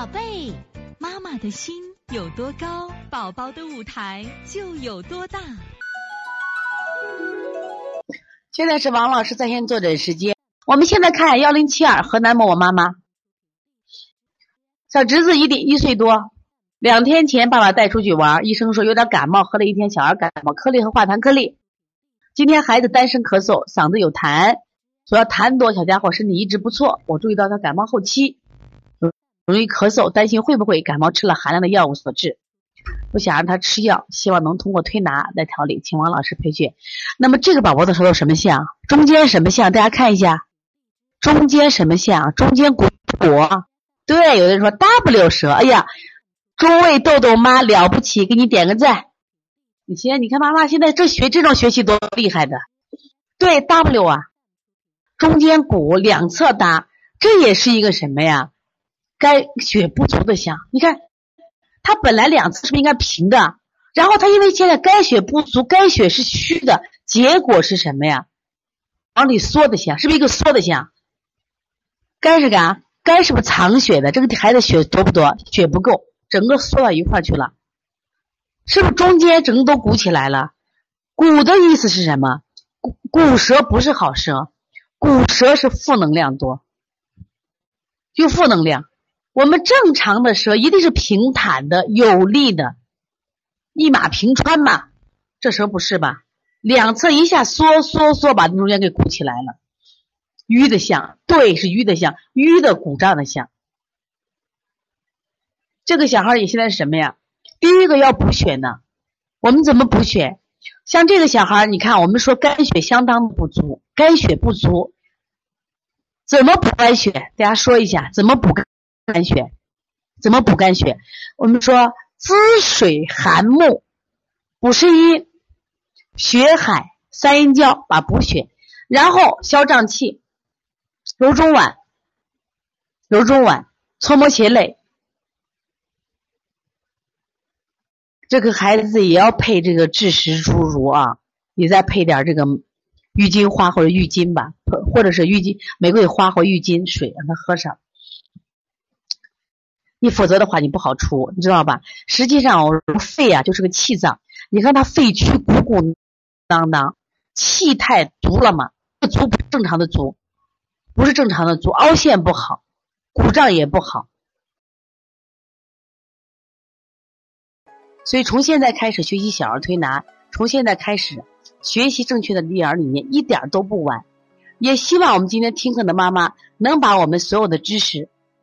宝贝，妈妈的心有多高，宝宝的舞台就有多大。现在是王老师在线坐诊时间。我们现在看幺零七二河南某某妈妈，小侄子一点一岁多，两天前爸爸带出去玩，医生说有点感冒，喝了一天小儿感冒颗粒和化痰颗粒。今天孩子单声咳嗽，嗓子有痰，主要痰多，小家伙身体一直不错。我注意到他感冒后期容易咳嗽，担心会不会感冒吃了寒凉的药物所致。不想让他吃药，希望能通过推拿来调理，请王老师培训。那么这个宝宝的舌头什么像？中间什么像？大家看一下，中间什么像？中间鼓鼓。对，有的人说 W 舌。哎呀，中位豆豆妈了不起，给你点个赞。你先，你看妈妈现在这学这种学习多厉害的。对，W 啊，中间鼓，两侧搭，这也是一个什么呀？该血不足的象。你看。他本来两侧是不是应该平的？然后他因为现在肝血不足，肝血是虚的，结果是什么呀？往里缩的象，是不是一个缩的象？肝是干肝是不是藏血的？这个孩子血多不多？血不够，整个缩到一块去了，是不是中间整个都鼓起来了？鼓的意思是什么？鼓鼓舌不是好舌，鼓舌是负能量多，就负能量。我们正常的舌一定是平坦的、有力的，一马平川嘛。这舌不是吧？两侧一下缩缩缩，把中间给鼓起来了，淤的象。对，是淤的象，淤的鼓胀的象。这个小孩也现在是什么呀？第一个要补血呢。我们怎么补血？像这个小孩，你看，我们说肝血相当不足，肝血不足，怎么补肝血？大家说一下，怎么补肝？肝血怎么补肝血？我们说滋水涵木，补肾阴，血海三阴交把补血，然后消胀气，揉中脘，揉中脘，搓摩胁肋。这个孩子也要配这个枳实猪乳啊，你再配点这个郁金花或者郁金吧，或者是郁金玫瑰花或郁金水，让他喝上。你否则的话，你不好出，你知道吧？实际上，我肺啊就是个气脏。你看它肺区鼓鼓囊囊，气太足了嘛？足不正常的足，不是正常的足，凹陷不好，鼓胀也不好。所以，从现在开始学习小儿推拿，从现在开始学习正确的育儿理念，一点都不晚。也希望我们今天听课的妈妈能把我们所有的知识。